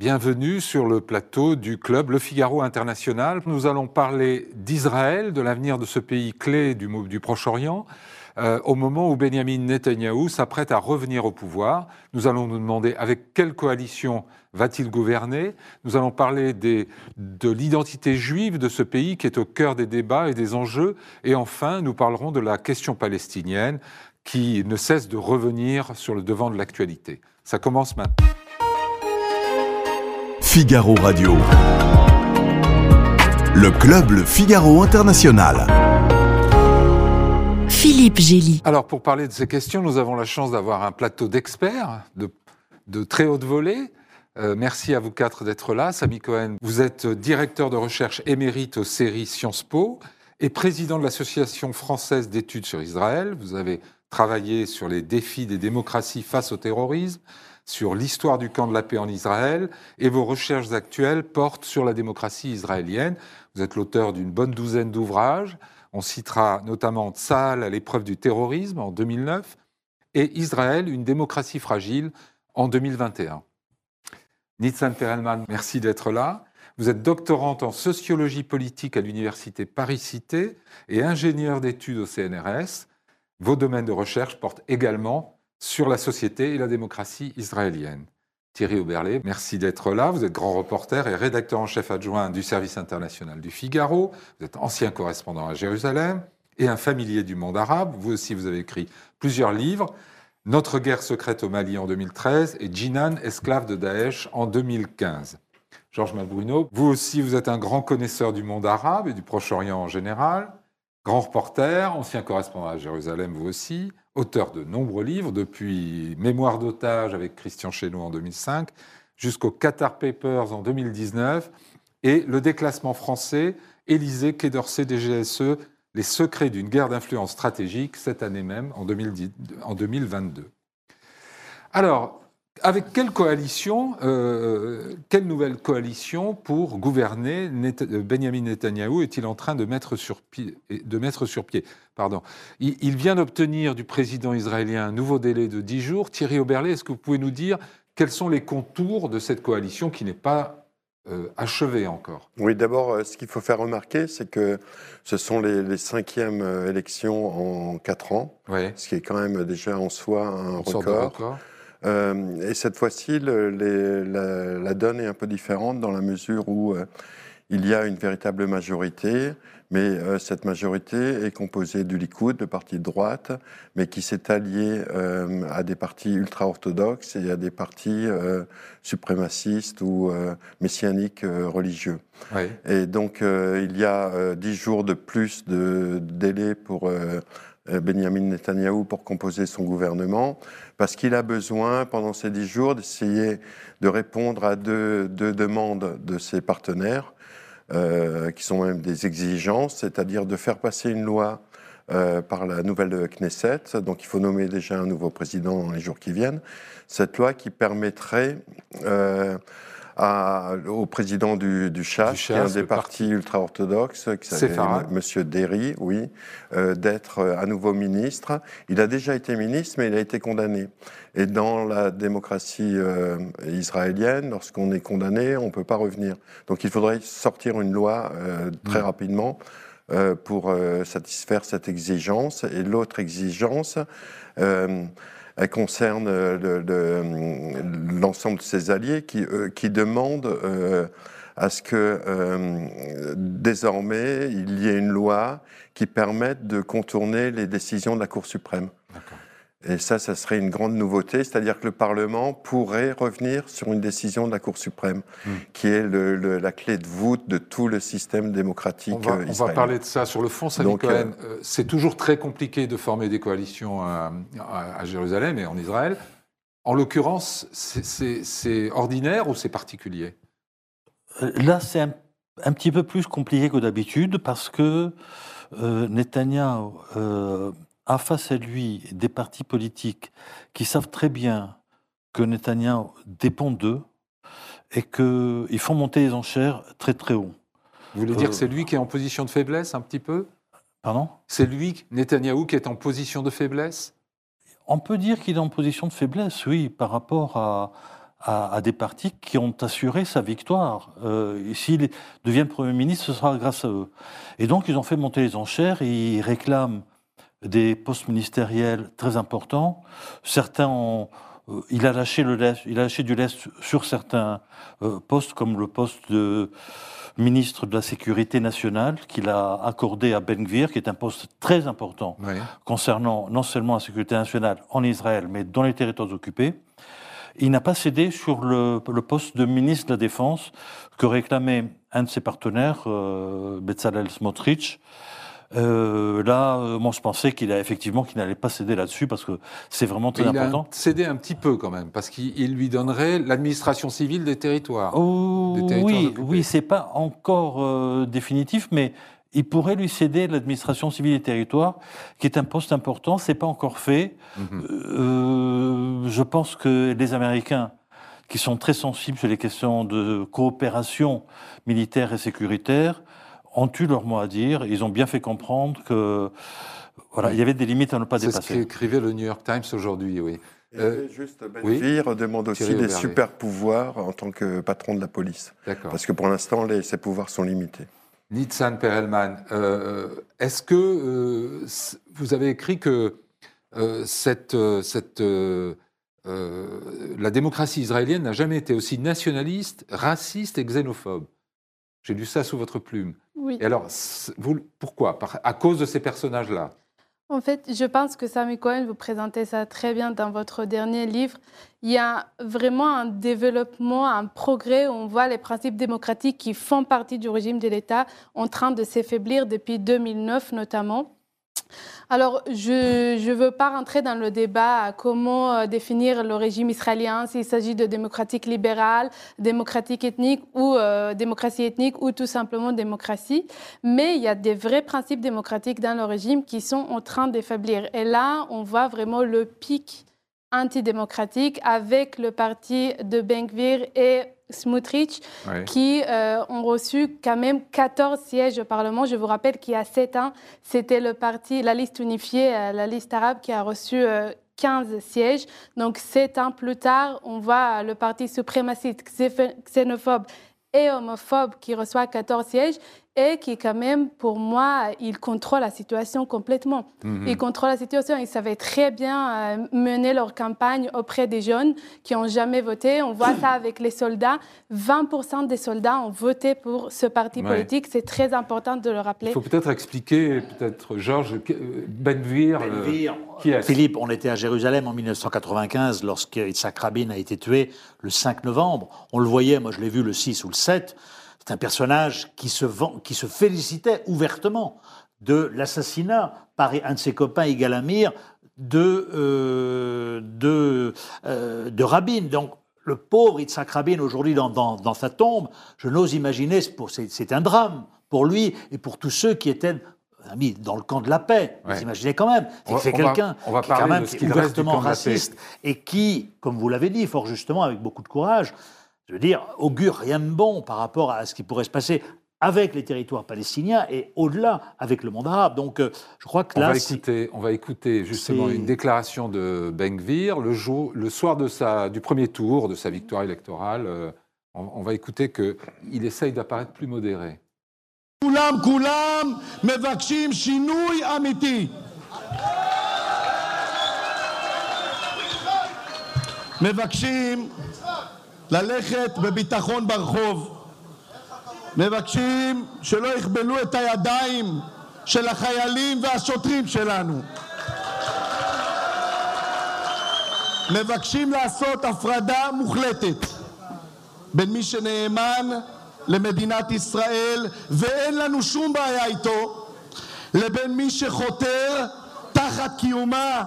Bienvenue sur le plateau du club Le Figaro International. Nous allons parler d'Israël, de l'avenir de ce pays clé du, Proche-Orient, euh, au moment où Benjamin Netanyahou s'apprête à revenir au pouvoir. Nous allons nous demander avec quelle coalition va-t-il gouverner. Nous allons parler de l'identité juive de ce pays qui est au cœur des débats et des enjeux. Et enfin, nous parlerons de la question palestinienne qui ne cesse de revenir sur le devant de l'actualité. Ça commence maintenant. Figaro Radio. Le club Le Figaro International. Philippe Gély. Alors, pour parler de ces questions, nous avons la chance d'avoir un plateau d'experts de, de, très haute volée. Euh, merci à vous quatre d'être là. Samy Cohen, vous êtes directeur de recherche émérite aux séries Sciences Po et président de l'Association française d'études sur Israël. Vous avez travaillé sur les défis des démocraties face au terrorisme, sur l'histoire du camp de la paix en Israël et vos recherches actuelles portent sur la démocratie israélienne. Vous êtes l'auteur d'une bonne douzaine d'ouvrages. On citera notamment Tzal à l'épreuve du terrorisme en 2009 et Israël, une démocratie fragile en 2021. Nitzan Perelman, merci d'être là. Vous êtes doctorante en sociologie politique à l'université Paris-Cité et ingénieur d'études au CNRS. Vos domaines de recherche portent également sur la société et la démocratie israélienne. Thierry Oberlé, merci d'être là. Vous êtes grand reporter et rédacteur en chef adjoint du service international du Figaro. Vous êtes ancien correspondant à Jérusalem et un familier du monde arabe. Vous aussi, vous avez écrit plusieurs livres. Notre guerre secrète au Mali en 2013 et Jinan, esclave de Daesh en 2015. Georges Malbruno, vous aussi, vous êtes un grand connaisseur du monde arabe et du Proche-Orient en général. Grand reporter, ancien correspondant à Jérusalem, vous aussi, auteur de nombreux livres, depuis Mémoire d'otage avec Christian Chesneau en 2005, jusqu'au Qatar Papers en 2019, et Le déclassement français, Élysée, Quai d'Orsay, DGSE, les secrets d'une guerre d'influence stratégique, cette année même, en, 2010, en 2022. Alors, avec quelle coalition, euh, quelle nouvelle coalition pour gouverner euh, Benjamin Netanyahou est-il en train de mettre sur pied, de mettre sur pied? Pardon. Il, vient d'obtenir du président israélien un nouveau délai de 10 jours. Thierry Oberlé, est-ce que vous pouvez nous dire quels sont les contours de cette coalition qui n'est pas euh, achevée encore? Oui, d'abord, ce qu'il faut faire remarquer, c'est que ce sont les, cinquièmes élections en quatre ans, ce qui est quand même déjà en soi un record. Euh, et cette fois-ci, la, la, donne est un peu différente dans la mesure où euh, il y a une véritable majorité, mais euh, cette majorité est composée du Likoud, le parti de droite, mais qui s'est allié à des partis ultra-orthodoxes et à des partis suprémacistes ou messianiques religieux. Oui. Et donc, il y a dix jours de plus de délai pour Benjamin Netanyahou pour composer son gouvernement, parce qu'il a besoin, pendant ces dix jours, d'essayer de répondre à deux, demandes de ses partenaires, euh, qui sont même des exigences, c'est-à-dire de faire passer une loi euh, par la nouvelle Knesset, donc il faut nommer déjà un nouveau président dans les jours qui viennent, cette loi qui permettrait au président du, du qui est un des partis ultra-orthodoxes, qui s'appelle Monsieur Derry, oui, euh, d'être euh, à nouveau ministre. Il a déjà été ministre, mais il a été condamné. Et dans la démocratie euh, israélienne, lorsqu'on est condamné, on ne peut pas revenir. Donc il faudrait sortir une loi très mm. rapidement pour satisfaire cette exigence. Et l'autre exigence, elle concerne euh, l'ensemble de ses alliés qui, euh, qui demandent euh, à ce que désormais il y ait une loi qui permette de contourner les décisions de la Cour suprême. Et ça, ça serait une grande nouveauté, c'est-à-dire que le Parlement pourrait revenir sur une décision de la Cour suprême, hmm. qui est le, la clé de voûte de tout le système démocratique on va, israélien. On va parler de ça sur le fond, Samy Cohen. Euh, c'est toujours très compliqué de former des coalitions à, à, Jérusalem et en Israël. En l'occurrence, c'est ordinaire ou c'est particulier? Euh, Là, c'est un, un, petit peu plus compliqué que d'habitude parce que euh, Netanyahu euh, a face à lui des partis politiques qui savent très bien que Netanyahu dépend d'eux et qu'ils font monter les enchères très très haut. Vous voulez dire que c'est lui qui est en position de faiblesse un petit peu? Pardon? C'est lui, Netanyahou, qui est en position de faiblesse? On peut dire qu'il est en position de faiblesse, oui, par rapport à, à, des partis qui ont assuré sa victoire. Euh, S'il devient Premier ministre, ce sera grâce à eux. Et donc, ils ont fait monter les enchères et ils réclament des postes ministériels très importants. Certains ont, euh, il a lâché le lest, il a lâché du lest sur certains euh, postes, comme le poste de ministre de la Sécurité nationale qu'il a accordé à Ben Gvir, qui est un poste très important concernant non seulement la sécurité nationale en Israël, mais dans les territoires occupés. Il n'a pas cédé sur le, poste de ministre de la Défense que réclamait un de ses partenaires, euh, Bezalel Smotrich. Euh, là, euh, moi, je pensais qu'il a effectivement qu'il n'allait pas céder là-dessus parce que c'est vraiment très important. Il a cédé un petit peu quand même parce qu'il lui donnerait l'administration civile des territoires. Oh, oui, oui, c'est pas encore euh, définitif, mais il pourrait lui céder l'administration civile des territoires, qui est un poste important. C'est pas encore fait. Mhm. Euh, je pense que les Américains, qui sont très sensibles sur les questions de coopération militaire et sécuritaire, ont eu leur mot à dire. Ils ont bien fait comprendre que voilà, il y avait des limites à ne pas dépasser. C'est ce qu'écrivait le New York Times aujourd'hui, oui. Euh, juste, Ben oui demande aussi des super pouvoirs en tant que patron de la police. Parce que pour l'instant, ses pouvoirs sont limités. Nitzan Perelman, euh, est-ce que euh, vous avez écrit que euh, cette, cette, la démocratie israélienne n'a jamais été aussi nationaliste, raciste et xénophobe? J'ai lu ça sous votre plume. Oui. Et alors, vous, pourquoi? À cause de ces personnages-là? En fait, je pense que Sami Cohen, vous présentez ça très bien dans votre dernier livre. Il y a vraiment un développement, un progrès où on voit les principes démocratiques qui font partie du régime de l'État en train de s'affaiblir depuis 2009 notamment. Alors, je ne veux pas rentrer dans le débat à comment euh, définir le régime israélien, s'il s'agit de démocratique libérale, démocratique ethnique ou euh, démocratie ethnique ou tout simplement démocratie. Mais il y a des vrais principes démocratiques dans le régime qui sont en train d'affaiblir. Et là, on voit vraiment le pic antidémocratique avec le parti de Benkvir et Smutrich, qui euh, ont reçu quand même 14 sièges au Parlement. Je vous rappelle qu'il y a 7 ans, c'était le parti, la liste unifiée, euh, la liste arabe, qui a reçu 15 euh, sièges. Donc, 7 ans plus tard, on voit le parti suprémaciste, xénophobe et homophobe qui reçoit 14 sièges et qui, quand même, pour moi, il contrôle la situation complètement. Mhm. Il contrôle la situation. Ils savaient très bien euh, mener leur campagne auprès des jeunes qui n'ont jamais voté. On voit ça avec les soldats. 20% des soldats ont voté pour ce parti politique. C'est très important de le rappeler. Il faut peut-être expliquer, peut-être, Georges, Benvir, euh, qui est Philippe, on était à Jérusalem en 1995 lorsque Yitzhak Rabin a été tué le 5 novembre. On le voyait, moi je l'ai vu le 6 ou le 7. C'est un personnage qui se, qui se félicitait ouvertement de l'assassinat par un de ses copains, Igalamir, de, euh, de, euh, de Rabin. Donc, le pauvre Yitzhak Rabin, aujourd'hui dans, dans, sa tombe, je n'ose imaginer, c'est un drame pour lui et pour tous ceux qui étaient mis dans le camp de la paix. Vous imaginez quand même. C'est quelqu'un qui est quand même ouvertement raciste et qui, comme vous l'avez dit fort justement, avec beaucoup de courage, je veux dire, augure rien de bon par rapport à ce qui pourrait se passer avec les territoires palestiniens et au-delà avec le monde arabe. Donc, euh, je crois que on là, va écouter, on va écouter justement une déclaration de Ben Gvir le, jour, le soir de sa, du premier tour de sa victoire électorale. Euh, on, va écouter qu'il essaye d'apparaître plus modéré. ללכת בביטחון ברחוב. מבקשים שלא יכבלו את הידיים של החיילים והשוטרים שלנו. מבקשים לעשות הפרדה מוחלטת בין מי שנאמן למדינת ישראל ואין לנו שום בעיה איתו לבין מי שחותר תחת קיומה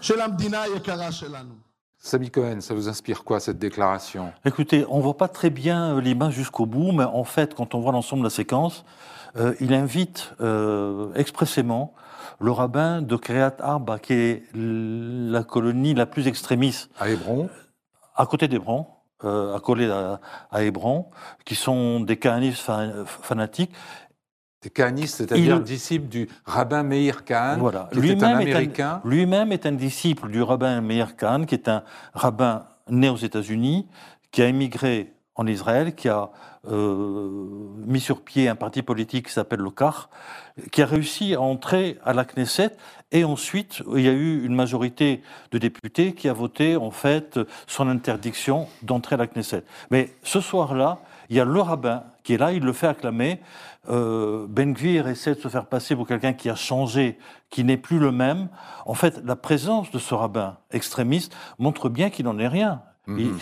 של המדינה היקרה שלנו. Sami Cohen, ça vous inspire quoi cette déclaration? Écoutez, on ne voit pas très bien euh, les mains jusqu'au bout, mais en fait, quand on voit l'ensemble de la séquence, euh, il invite euh, expressément le rabbin de Kriyat Arba, qui est la colonie la plus extrémiste. À Hébron À côté d'Hébron, euh, accolé à, à, Hébron, qui sont des cahanistes fanatiques des c'est-à-dire disciple du rabbin Meir Kahn, un Américain. Lui-même est un disciple du rabbin Meir Kahn, qui est un rabbin né aux États-Unis, qui a émigré en Israël, qui a euh, mis sur pied un parti politique qui s'appelle le CAR, qui a réussi à entrer à la Knesset. Et ensuite, il y a eu une majorité de députés qui a voté en fait son interdiction d'entrer à la Knesset. Mais ce soir-là, il y a le rabbin qui est là, il le fait acclamer. Euh, ben Gvir essaie de se faire passer pour quelqu'un qui a changé, qui n'est plus le même. En fait, la présence de ce rabbin extrémiste montre bien qu'il n'en est rien. Mhm.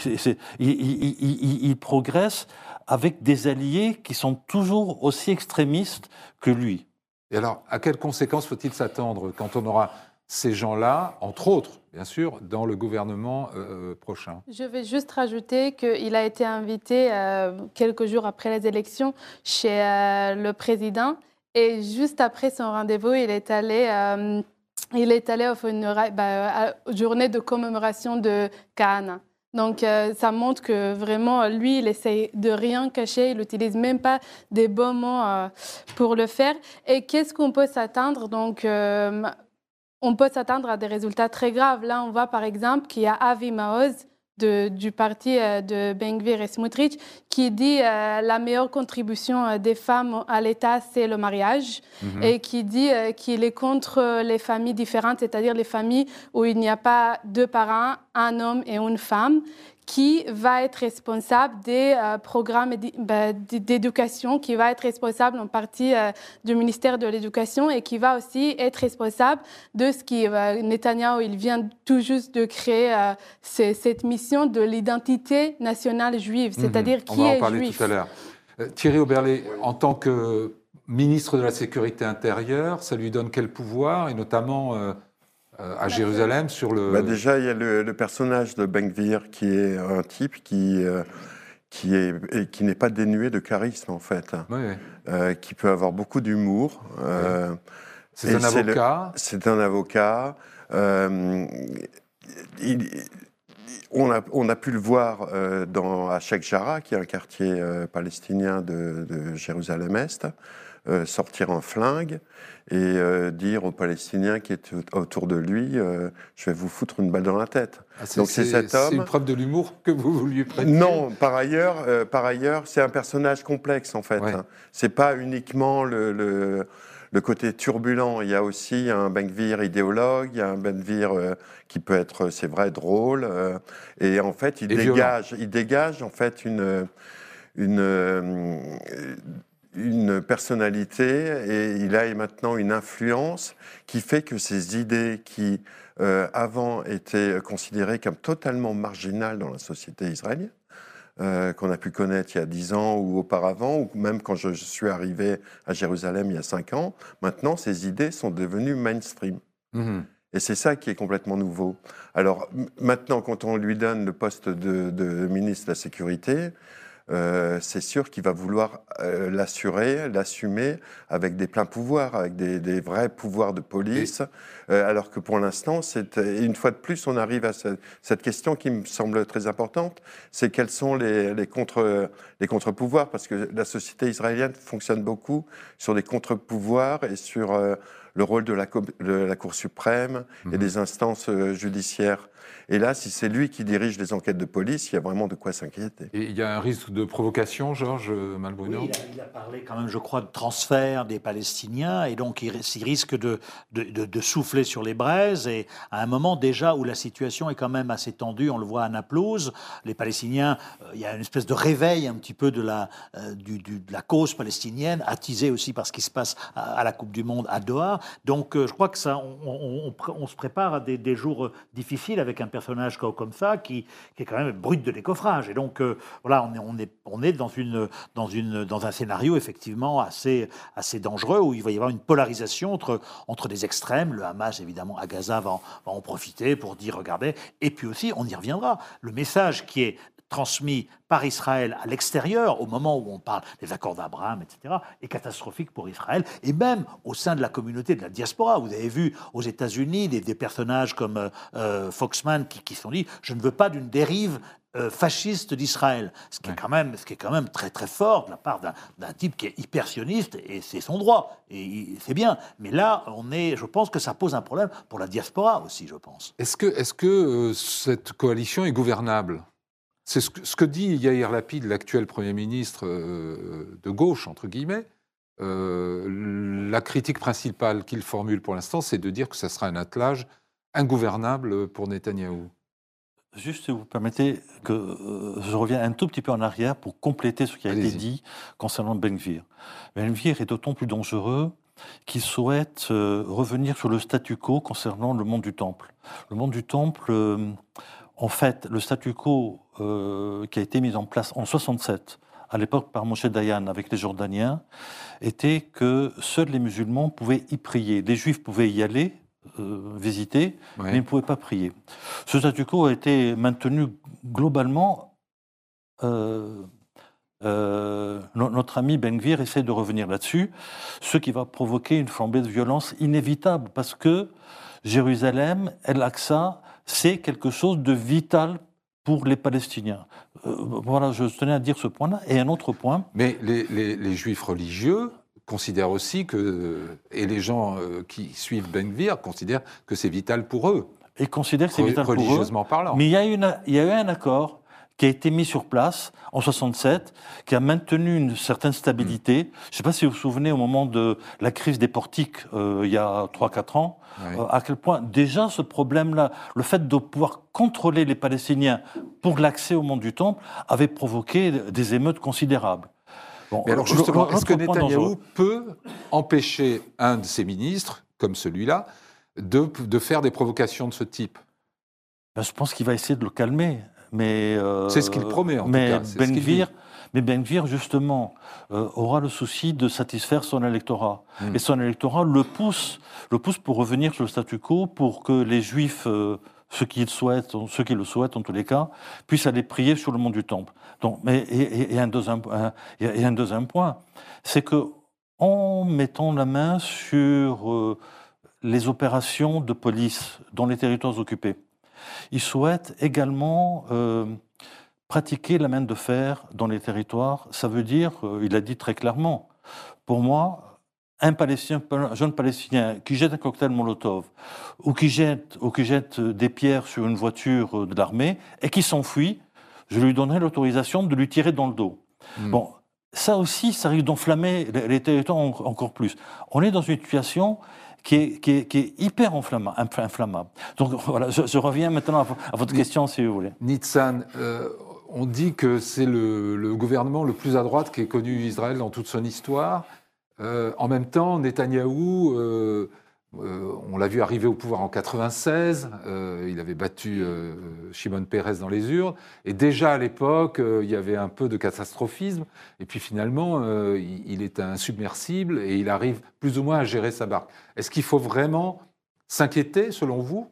il, progresse avec des alliés qui sont toujours aussi extrémistes que lui. Et alors, à quelles conséquences faut-il s'attendre quand on aura ces gens-là, entre autres, bien sûr, dans le gouvernement euh, prochain Je vais juste rajouter qu'il a été invité euh, quelques jours après les élections chez euh, le président. Et juste après son rendez-vous, il est allé il est allé à une bah, de commémoration de Kahana. Donc, euh, ça montre que vraiment, lui, il essaie de rien cacher, il n'utilise même pas des bons mots euh, pour le faire. Et qu'est-ce qu'on peut s'attendre? Donc, euh, on peut s'attendre à des résultats très graves. Là, on voit par exemple qu'il y a Avi Maoz, du parti euh, de Bengvir et Smutrich qui dit euh, la meilleure contribution euh, des femmes à l'État, c'est le mariage, mhm. et qui dit qu'il est contre les familles différentes, c'est-à-dire les familles où il n'y a pas deux parents, un homme et une femme, qui va être responsable des euh, programmes bah, d'éducation, qui va être responsable en partie euh, du ministère de l'Éducation et qui va aussi être responsable de ce qui euh, Netanyahu, il vient tout juste de créer cette mission de l'identité nationale juive, mhm. c'est-à-dire qui est juif. On va en parler tout à l'heure. Thierry Oberlé, en tant que ministre de la Sécurité intérieure, ça lui donne quel pouvoir et notamment euh, à Jérusalem sur le. Bah déjà, il y a le, personnage de Benkvir qui est un type qui. Euh, qui est qui n'est pas dénué de charisme en fait, euh, qui peut avoir beaucoup d'humour. c'est un avocat. C'est un avocat. Il, on, a, on a, pu le voir dans, à Sheikh Jarrah, qui est un quartier palestinien de, de Jérusalem-Est, sortir un flingue et euh, dire aux Palestiniens qui étaient autour de lui euh, Je vais vous foutre une balle dans la tête. Ah, Donc c'est cet homme. C'est une preuve de l'humour que vous lui prêtez Non, par ailleurs, euh, par ailleurs c'est un personnage complexe en fait. Ouais. C'est pas uniquement le, le, côté turbulent. Il y a aussi un Benvir idéologue, il y a un Benvir qui peut être, c'est vrai, drôle. et en fait, il dégage, il dégage en fait une. une une personnalité et il a maintenant une influence qui fait que ces idées qui euh, avant étaient considérées comme totalement marginales dans la société israélienne, euh, qu'on a pu connaître il y a dix ans ou auparavant, ou même quand je, suis arrivé à Jérusalem il y a cinq ans, maintenant ces idées sont devenues mainstream. Mhm. Et c'est ça qui est complètement nouveau. Alors maintenant, quand on lui donne le poste de, de ministre de la Sécurité, euh, c'est sûr qu'il va vouloir euh, l'assurer, l'assumer avec des pleins pouvoirs, avec des, vrais pouvoirs de police, euh, alors que pour l'instant, une fois de plus, on arrive à cette question qui me semble très importante, c'est quels sont les, les contre-pouvoirs, parce que la société israélienne fonctionne beaucoup sur les contre-pouvoirs et sur le rôle de la, la Cour suprême et mhm. des instances judiciaires. Et là, si c'est lui qui dirige les enquêtes de police, il y a vraiment de quoi s'inquiéter. Et il y a un risque de provocation, Georges Malbruno oui, il, a, parlé quand même, je crois, de transfert des Palestiniens, et donc il, risque de, de, souffler sur les braises. Et à un moment déjà où la situation est quand même assez tendue, on le voit à Naplouse, les Palestiniens, euh, il y a une espèce de réveil un petit peu de la, euh, du, de la cause palestinienne, attisée aussi par ce qui se passe à, la Coupe du Monde à Doha. Donc euh, je crois que ça, on, on, se prépare à des, des jours difficiles avec un personnage comme ça qui, est quand même brut de décoffrage. Et donc, euh, voilà, on est, on est, on est dans, une, dans, une, dans un scénario effectivement assez, assez dangereux où il va y avoir une polarisation entre, entre des extrêmes. Le Hamas, évidemment, à Gaza va en, va en profiter pour dire regardez. Et puis aussi, on y reviendra. Le message qui est transmis par Israël à l'extérieur, au moment où on parle des accords d'Abraham, etc., est catastrophique pour Israël, et même au sein de la communauté de la diaspora. Vous avez vu aux États-Unis des, personnages comme euh, euh, Foxman qui, qui se sont dit je ne veux pas d'une dérive euh, fasciste d'Israël, ce qui est quand même, ce qui est quand même très très fort de la part d'un type qui est hyper sioniste et c'est son droit et c'est bien. Mais là, on est, je pense que ça pose un problème pour la diaspora aussi, je pense. Est-ce que, est-ce que cette coalition est gouvernable? C'est ce, que dit Yair Lapid, l'actuel Premier ministre de gauche, entre guillemets. la critique principale qu'il formule pour l'instant, c'est de dire que ça sera un attelage ingouvernable pour Netanyahou. Juste, si vous permettez, que euh, je reviens un tout petit peu en arrière pour compléter ce qui a été dit concernant Benvir. Benvir est d'autant plus dangereux qu'il souhaite euh, revenir sur le statu quo concernant le monde du temple. Le monde du temple, euh, en fait, le statu quo qui a été mis en place en 67, à l'époque par Moshe Dayan avec les Jordaniens, était que seuls les musulmans pouvaient y prier. Les juifs pouvaient y aller, euh, visiter, mais ils ne pouvaient pas prier. Ce statu quo a été maintenu globalement. Euh, euh, notre ami Benvir essaie de revenir là-dessus, ce qui va provoquer une flambée de violence inévitable, parce que Jérusalem, El-Aqsa, c'est quelque chose de vital pour les Palestiniens. voilà, je tenais à dire ce point-là. Et un autre point. Mais les, les juifs religieux considèrent aussi que, et les gens euh, qui suivent Ben considèrent que c'est vital pour eux. Et considèrent que c'est vital pour eux. Religieusement parlant. Mais il y, a une, il y a eu un accord qui a été mis sur place en 67, qui a maintenu une certaine stabilité. Mm. Je ne sais pas si vous vous souvenez, au moment de la crise des portiques, euh, il y a 3-4 ans, euh, à quel point déjà ce problème-là, le fait de pouvoir contrôler les Palestiniens pour l'accès au monde du temple, avait provoqué des émeutes considérables. Mais alors justement, est-ce que Netanyahou peut empêcher un de ses ministres, comme celui-là, de, de, faire des provocations de ce type? Ben, Je pense qu'il va essayer de le calmer. Mais euh, c'est ce qu'il promet en mais tout cas. Ben mais Benvir, justement, euh, aura le souci de satisfaire son électorat. Hmm. Et son électorat le pousse, le pousse pour revenir sur le statu quo, pour que les Juifs euh, ceux qui, souhaitent, ceux qui le souhaitent en tous les cas, puissent aller prier sur le mont du Temple. Donc, mais, et, un deuxième, et un deuxième point, c'est que en mettant la main sur les opérations de police dans les territoires occupés, ils souhaitent également euh, pratiquer la main de fer dans les territoires. Ça veut dire, euh, il a dit très clairement, pour moi, un, Palestinien, jeune Palestinien qui jette un cocktail Molotov ou qui jette, ou qui jette des pierres sur une voiture de l'armée et qui s'enfuit, je lui donnerai l'autorisation de lui tirer dans le dos. Hmm. Bon, ça aussi, ça risque d'enflammer les territoires encore plus. On est dans une situation qui est, qui est, hyper inflammable. Donc voilà, je, reviens maintenant à, votre question, si vous voulez. Nitzan, euh, on dit que c'est le, le, gouvernement le plus à droite qu'ait connu Israël dans toute son histoire. Euh, en même temps, Netanyahou, euh, euh, on l'a vu arriver au pouvoir en 96, il avait battu Shimon Peres dans les urnes, et déjà à l'époque, il y avait un peu de catastrophisme, et puis finalement, il, est insubmersible et il arrive plus ou moins à gérer sa barque. Est-ce qu'il faut vraiment s'inquiéter, selon vous,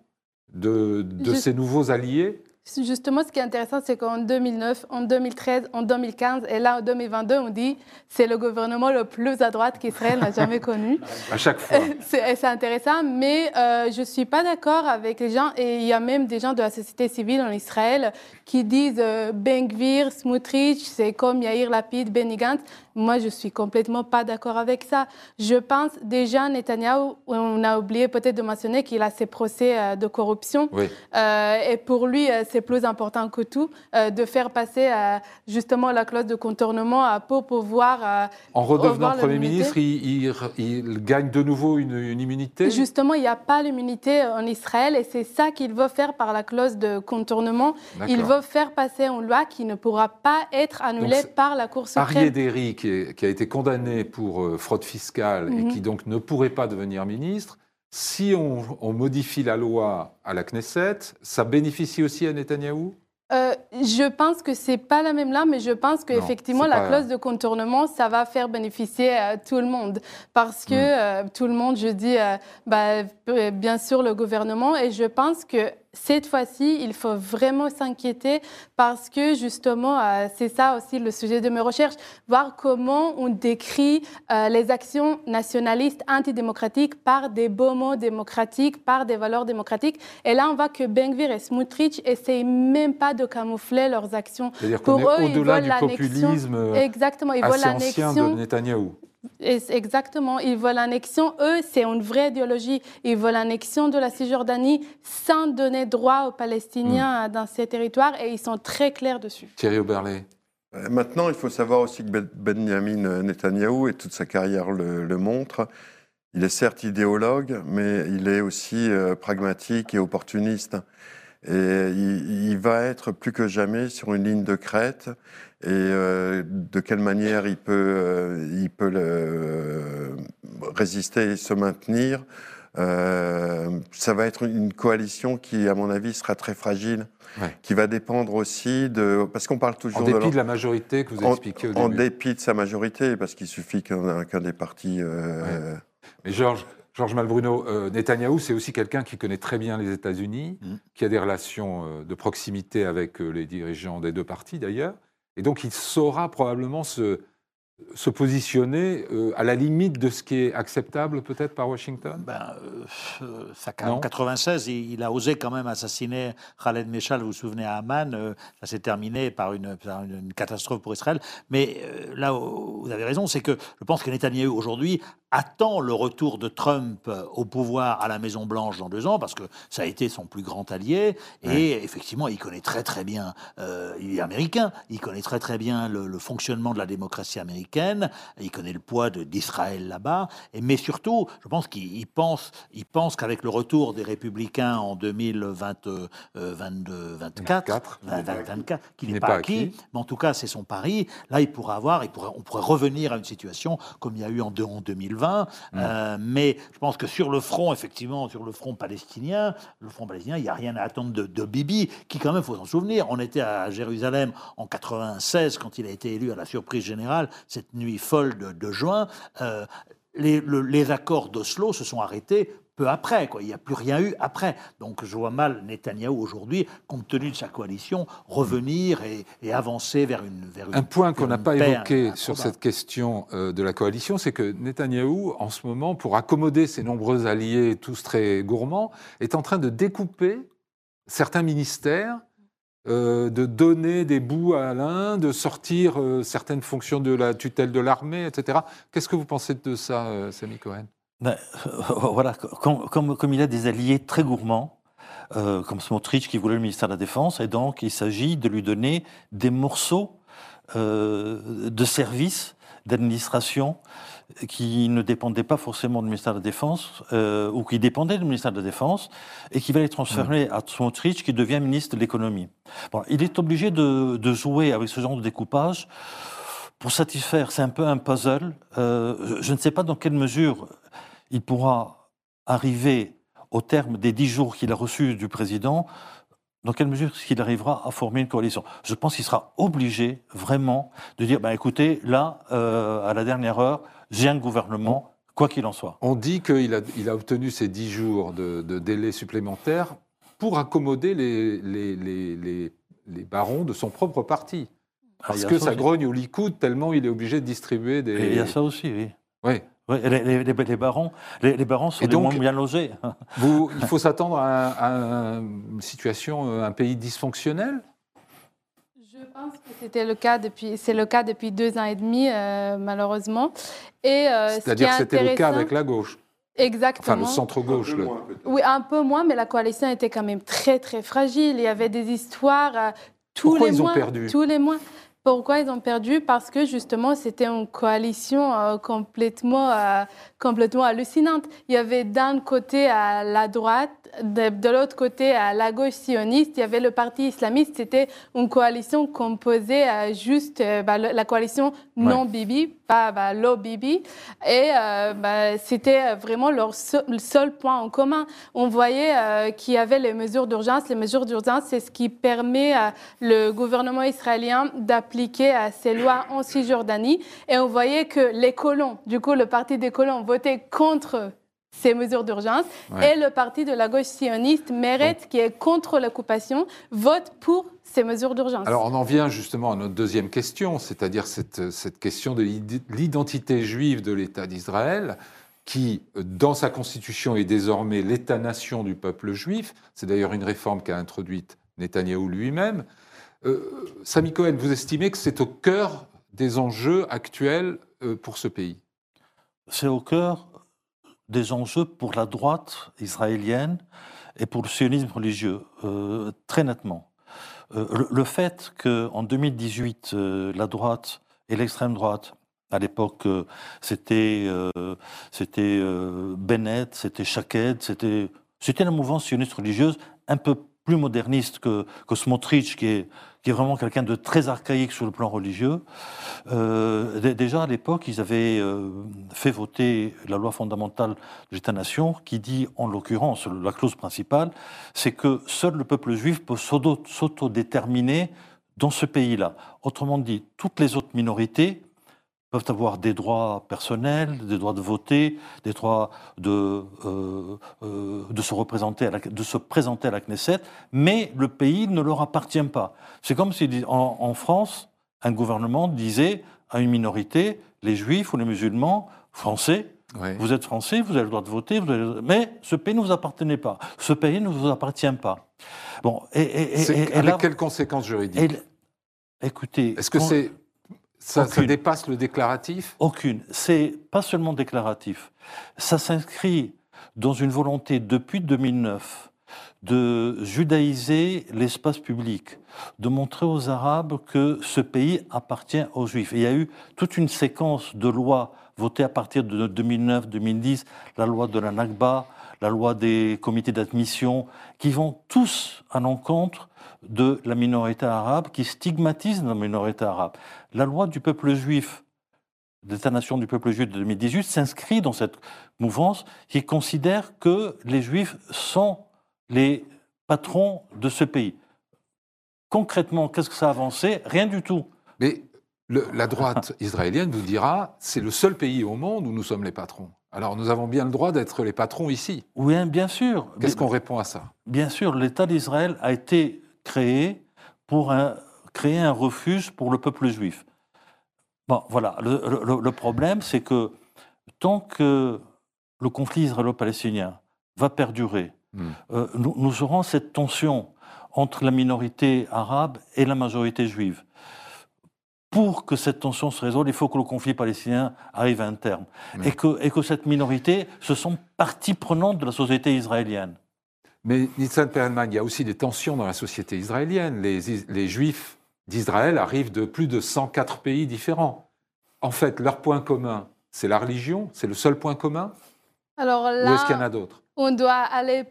de, ces nouveaux alliés? Justement, ce qui est intéressant, c'est qu'en 2009, en 2013, en 2015 et là en 2022, on dit c'est le gouvernement le plus à droite qu'Israël n'a jamais connu. à chaque fois. C'est intéressant, mais euh, je ne suis pas d'accord avec les gens, et il y a même des gens de la société civile en Israël qui disent euh, Ben Gvir, Smutrich, c'est comme Yair Lapid, Benny Gantz. Moi, je suis complètement pas d'accord avec ça. Je pense déjà, Netanyahu, on a oublié peut-être de mentionner qu'il a ses procès euh, de corruption. Euh, et pour lui, euh, c'est plus important que tout de faire passer justement la clause de contournement pour pouvoir. en redevenant Premier ministre, il, gagne de nouveau une, une immunité? Justement, il n'y a pas l'immunité en Israël et c'est ça qu'il veut faire par la clause de contournement. Il veut faire passer une loi qui ne pourra pas être annulée par la Cour suprême qui, a été condamné pour euh, fraude fiscale et mhm. qui donc ne pourrait pas devenir ministre, si on, modifie la loi à la Knesset, ça bénéficie aussi à Netanyahou? Euh, je pense que c'est pas la même là, mais je pense qu'effectivement, la clause de contournement, ça va faire bénéficier à tout le monde. Parce que hmm. euh, tout le monde, je dis, bah, bien sûr, le gouvernement, et je pense que cette fois-ci, il faut vraiment s'inquiéter parce que justement, euh, c'est ça aussi le sujet de mes recherches, voir comment on décrit euh, les actions nationalistes antidémocratiques par des beaux mots démocratiques, par des valeurs démocratiques. Et là, on voit que Benvir et Smutrich essayent même pas de camoufler leurs actions. Pour eux, au-delà du populisme. Exactement, ils veulent l'annexion de Netanyahou. Exactement. Ils veulent l'annexion. Eux, c'est une vraie idéologie. Ils veulent l'annexion de la Cisjordanie sans donner droit aux Palestiniens hmm. dans ces territoires et ils sont très clairs dessus. Thierry Oberlé. Euh, maintenant, il faut savoir aussi que Benjamin Netanyahou, et toute sa carrière le, montre, il est certes idéologue, mais il est aussi euh, pragmatique et opportuniste. Et il, va être plus que jamais sur une ligne de crête. Et euh, de quelle manière il peut, il peut résister et se maintenir Ça va être une coalition qui, à mon avis, sera très fragile qui va dépendre aussi de... Parce qu'on parle toujours... En dépit de, la majorité que vous expliquez au début. En dépit de sa majorité, parce qu'il suffit qu'un des partis... Euh, Mais Georges, Georges Malbruno, euh, Netanyahou, c'est aussi quelqu'un qui connaît très bien les États-Unis, mm. qui a des relations euh, de proximité avec les dirigeants des deux partis d'ailleurs, et donc il saura probablement se, se positionner euh, à la limite de ce qui est acceptable peut-être par Washington? Ben, euh, En 96, il, a osé quand même assassiner Khaled Meshal, vous vous souvenez, à Amman. Euh, ça s'est terminé par une, une, catastrophe pour Israël. Mais là, vous avez raison, c'est que je pense que Netanyahu aujourd'hui attend le retour de Trump au pouvoir à la Maison Blanche dans deux ans, parce que ça a été son plus grand allié. Et effectivement, il connaît très très bien, il est américain, il connaît très très bien le, le fonctionnement de la démocratie américaine il connaît le poids d'Israël là-bas, mais surtout, je pense qu'il pense, il pense qu'avec le retour des républicains en 2022, 24, 24, qui n'est pas, acquis, mais en tout cas c'est son pari, là il pourra avoir, il on pourrait revenir à une situation comme il y a eu en, 2020, mm. euh, mais je pense que sur le front, effectivement, sur le front palestinien, le front palestinien, il n'y a rien à attendre de, de Bibi, qui quand même, faut s'en souvenir, on était à Jérusalem en 96 quand il a été élu à la surprise générale, cette nuit folle de, juin, euh, les, accords d'Oslo se sont arrêtés peu après. Quoi. Il n'y a plus rien eu après. Donc je vois mal Netanyahou aujourd'hui, compte tenu de sa coalition, revenir et, avancer vers une... Vers un point qu'on n'a pas évoqué sur cette question euh, de la coalition, c'est que Netanyahou, en ce moment, pour accommoder ses nombreux alliés, tous très gourmands, est en train de découper certains ministères euh, de donner des bouts à l'un, de sortir euh, certaines fonctions de la tutelle de l'armée, etc. Qu'est-ce que vous pensez de ça, euh, Samy Cohen? Ben, Voilà, comme, il a des alliés très gourmands, comme Smotrich qui voulait le ministère de la Défense, et donc il s'agit de lui donner des morceaux de services, d'administration, qui ne dépendait pas forcément du ministère de la Défense, euh, ou qui dépendait du ministère de la Défense, et qui va être transféré à Smotrich, qui devient ministre de l'économie. Bon, il est obligé de, de, jouer avec ce genre de découpage pour satisfaire, c'est un peu un puzzle. Euh, je ne sais pas dans quelle mesure il pourra arriver au terme des dix jours qu'il a reçus du président, dans quelle mesure est-ce qu'il arrivera à former une coalition? Je pense qu'il sera obligé vraiment de dire, ben, écoutez, là, euh, à la dernière heure, j'ai un gouvernement, quoi qu'il en soit. On dit qu'il a, il a obtenu ces dix jours de, délai supplémentaire pour accommoder les, les, les, les, barons de son propre parti. Ah, Parce que ça, grogne au Likoud tellement il est obligé de distribuer des... il y a ça aussi, oui. Oui. Oui, les, les, barons, les, barons sont donc, bien logés. Vous, il faut s'attendre à, à, une situation, euh, un pays dysfonctionnel? Je pense que c'était le cas depuis, c'est le cas depuis deux ans et demi, euh, malheureusement. Et euh, c'est-à-dire que c'était le cas avec la gauche. Exactement. Enfin, le centre-gauche. Le... Oui, un peu moins, mais la coalition était quand même très, très fragile. Il y avait des histoires euh, tous Pourquoi les ils mois. Ont perdu? tous les mois. Pourquoi ils ont perdu? Parce que justement, c'était une coalition complètement, complètement hallucinante. Il y avait d'un côté à la droite de, l'autre côté, à la gauche sioniste, il y avait le parti islamiste. C'était une coalition composée euh, juste euh, bah, la coalition non Bibi, pas bah, low Bibi. Et euh, bah, c'était vraiment leur seul, point en commun. On voyait qu'il y avait les mesures d'urgence. Les mesures d'urgence, c'est ce qui permet le gouvernement israélien d'appliquer ces lois en Cisjordanie. Et on voyait que les colons, du coup, le parti des colons votait contre ces mesures d'urgence. Et le parti de la gauche sioniste, Meretz, qui est contre l'occupation, vote pour ces mesures d'urgence. Alors on en vient justement à notre deuxième question, c'est-à-dire cette, cette, question de l'identité juive de l'État d'Israël, qui, dans sa constitution, est désormais l'État-nation du peuple juif. C'est d'ailleurs une réforme qu'a introduite Netanyahou lui-même. Euh, Sami Cohen, vous estimez que c'est au cœur des enjeux actuels euh, pour ce pays? C'est au cœur des enjeux pour la droite israélienne et pour le sionisme religieux, euh, très nettement. Le, fait qu'en 2018, euh, la droite et l'extrême droite, à l'époque, c'était c'était Bennett, c'était Shaked, c'était la mouvance sioniste religieuse un peu plus moderniste que, que Smotrich, qui est, qui est vraiment quelqu'un de très archaïque sur le plan religieux. Euh, déjà à l'époque, ils avaient euh, fait voter la loi fondamentale de l'État-nation qui dit, en l'occurrence, la clause principale, c'est que seul le peuple juif peut s'autodéterminer dans ce pays-là. Autrement dit, toutes les autres minorités peuvent avoir des droits personnels, des droits de voter, des droits de, euh, euh, de, se, représenter à la, de se présenter à la Knesset, mais le pays ne leur appartient pas. C'est comme si en, en, France, un gouvernement disait à une minorité, les juifs ou les musulmans français, vous êtes français, vous avez le droit de voter, vous avez... mais ce pays ne vous appartenait pas. Ce pays ne vous appartient pas. Bon, et, et, et, avec quelles conséquences juridiques? Écoutez, est-ce que c'est ça, dépasse le déclaratif Aucune. C'est pas seulement déclaratif. Ça s'inscrit dans une volonté depuis 2009 de judaïser l'espace public, de montrer aux Arabes que ce pays appartient aux Juifs. il y a eu toute une séquence de lois votées à partir de 2009-2010, la loi de la Nakba, la loi des comités d'admission, qui vont tous à l'encontre de la minorité arabe, qui stigmatise la minorité arabe. La loi du peuple juif, d'État-nation du peuple juif de 2018, s'inscrit dans cette mouvance qui considère que les juifs sont les patrons de ce pays. Concrètement, qu'est-ce que ça a avancé? Rien du tout. Mais la droite israélienne vous dira, c'est le seul pays au monde où nous sommes les patrons. Alors nous avons bien le droit d'être les patrons ici. Oui, bien sûr. Qu'est-ce qu'on répond à ça? Bien sûr, l'État d'Israël a été créé pour créer un refuge pour le peuple juif. Bon, voilà. Le, problème, c'est que tant que le conflit israélo-palestinien va perdurer, hmm. euh, nous, aurons cette tension entre la minorité arabe et la majorité juive. Pour que cette tension se résolve, il faut que le conflit palestinien arrive à un terme. Et, que, et que cette minorité, ce sont partie prenante de la société israélienne. Mais Nissan Perelman, il y a aussi des tensions dans la société israélienne. Les, Juifs d'Israël arrivent de plus de 104 pays différents. En fait, leur point commun, c'est la religion C'est le seul point commun? Alors là, Ou est-ce qu'il y en a d'autres? On doit aller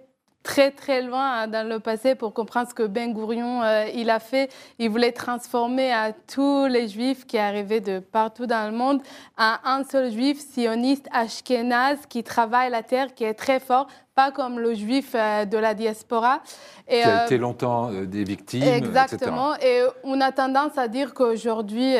très très loin hein, dans le passé pour comprendre ce que Ben Gourion euh, il a fait. Il voulait transformer à tous les juifs qui arrivaient de partout dans le monde en un seul juif sioniste ashkénaze qui travaille la terre, qui est très fort, pas comme le juif euh, de la diaspora. Et, qui a été euh, longtemps euh, des victimes. Exactement. Et on a tendance à dire qu'aujourd'hui,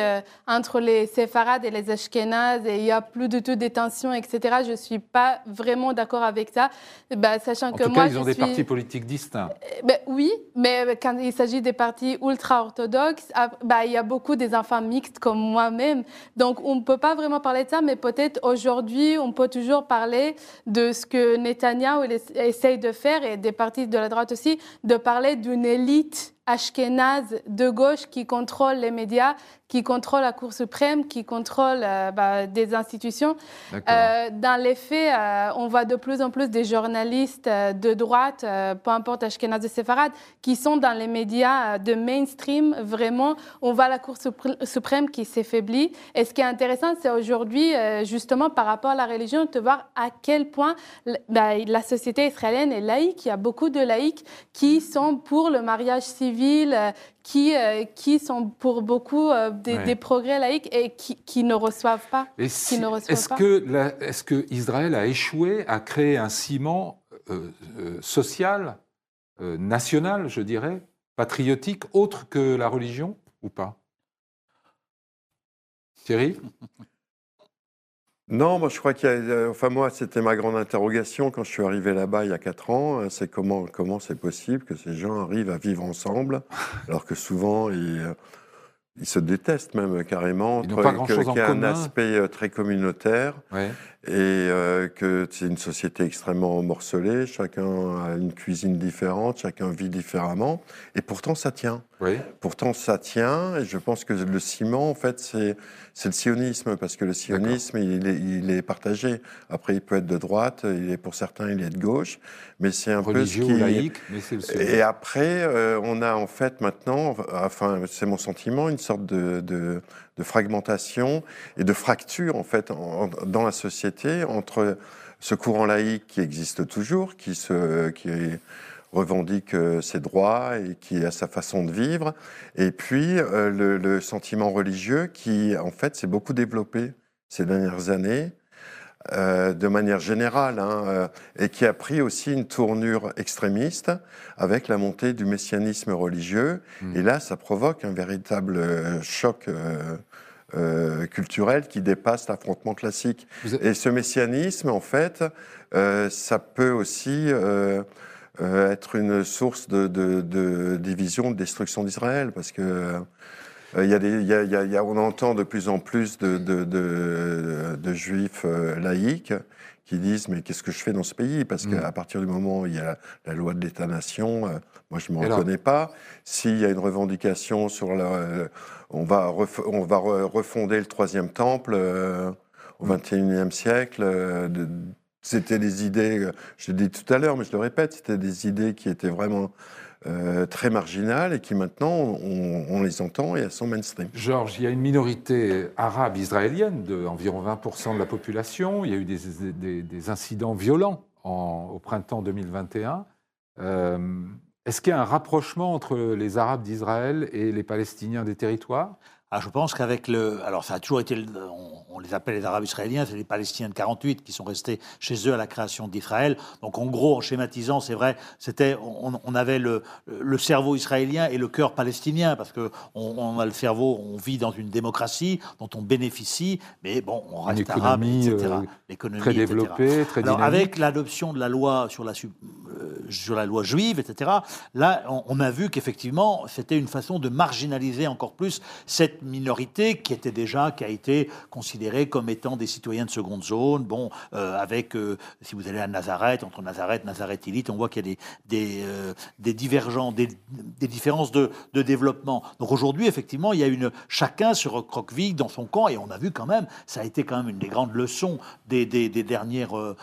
entre les séfarades et les ashkénazes, il n'y a plus du tout de tensions, etc. Je ne suis pas vraiment d'accord avec ça. Bah, sachant en que tout moi, cas, ils ont des partis politiques distincts. Ben, oui, mais quand il s'agit des partis ultra-orthodoxes, ah, bah, il y a beaucoup des enfants mixtes comme moi-même. Donc, on ne peut pas vraiment parler de ça, mais peut-être aujourd'hui, on peut toujours parler de ce que Netanyahu essaye de faire, et des partis de la droite aussi, de parler d'une élite ashkénaze de gauche qui contrôle les médias, qui contrôle la Cour suprême, qui contrôle euh, bah, des institutions. Euh, dans les faits, euh, on voit de plus en plus des journalistes de droite, peu importe ashkénaze ou séfarade, qui sont dans les médias de mainstream. Vraiment, on voit la Cour suprême qui s'affaiblit. Et ce qui est intéressant, c'est aujourd'hui, justement, par rapport à la religion, de voir à quel point bah, la société israélienne est laïque. Il y a beaucoup de laïcs qui sont pour le mariage civil euh, qui, euh, qui sont pour beaucoup euh, des, progrès laïques et qui, ne reçoivent pas. Est-ce que, Israël a échoué à créer un ciment social, national, je dirais, patriotique, autre que la religion ou pas? Thierry? Non, moi je crois qu'il y a, euh, enfin moi c'était ma grande interrogation quand je suis arrivé là-bas il y a quatre ans, euh, c'est comment comment c'est possible que ces gens arrivent à vivre ensemble, alors que souvent ils, ils se détestent même carrément. Ils pas grand-chose en commun. un aspect très communautaire. Ouais et euh, que c'est une société extrêmement morcelée, chacun a une cuisine différente, chacun vit différemment, et pourtant ça tient. Oui. Pourtant ça tient, et je pense que le ciment, en fait, c'est, c'est le sionisme, parce que le sionisme, il est, il est, partagé. Après, il peut être de droite, il est, pour certains, il est de gauche, mais c'est un peu ce qui... laïque, mais c'est le. Et après, euh, on a en fait maintenant, enfin, c'est mon sentiment, une sorte de, de de fragmentation et de fracture en fait dans la société entre ce courant laïque qui existe toujours, qui, se, qui revendique euh, ses droits et qui a sa façon de vivre, et puis euh, le, sentiment religieux qui en fait s'est beaucoup développé ces dernières années. Euh, de manière générale, hein, et qui a pris aussi une tournure extrémiste avec la montée du messianisme religieux. Mmh. Et là, ça provoque un véritable choc culturel qui dépasse l'affrontement classique. Et ce messianisme, en fait, ça peut aussi euh, être une source de, division, de destruction d'Israël, parce que il y a des, y a, on entend de plus en plus de, de juifs laïcs qui disent mais qu'est-ce que je fais dans ce pays? Parce qu'à mm. partir du moment où il y a la loi de l'État-nation, moi je ne me reconnais pas. S'il y a une revendication sur la, on va, on va refonder le troisième temple euh, au XXIe siècle. Euh, c'était des idées, euh, je l'ai dit tout à l'heure, mais je le répète, c'était des idées qui étaient vraiment très marginales et qui maintenant, on, les entend et elles sont mainstream. Georges, il y a une minorité arabe israélienne d'environ 20% de la population. Il y a eu des, incidents violents au printemps 2021. Est-ce qu'il y a un rapprochement entre les Arabes d'Israël et les Palestiniens des territoires? Ah, je pense qu'avec le. Alors, ça a toujours été. On, les appelle les Arabes israéliens, c'est les Palestiniens de 48 qui sont restés chez eux à la création d'Israël. Donc, en gros, en schématisant, c'est vrai, c'était. On, avait le, le, cerveau israélien et le cœur palestinien, parce que on, a le cerveau, on vit dans une démocratie dont on bénéficie, mais bon, on reste arabe, etc. Euh, L'économie très développée, très dynamique. avec l'adoption de la loi sur la, euh, sur la loi juive, etc., là, on, on a vu qu'effectivement, c'était une façon de marginaliser encore plus cette minorité qui était déjà, qui a été considérée comme étant des citoyens de seconde zone. Bon, euh, avec, euh, si vous allez à Nazareth, entre Nazareth, Nazareth Élite, on voit qu'il y a des, des, euh, des divergents, des, des, différences de, de développement. Donc aujourd'hui, effectivement, il y a une, chacun se recroqueville dans son camp et on a vu quand même, ça a été quand même une des grandes leçons des, dernières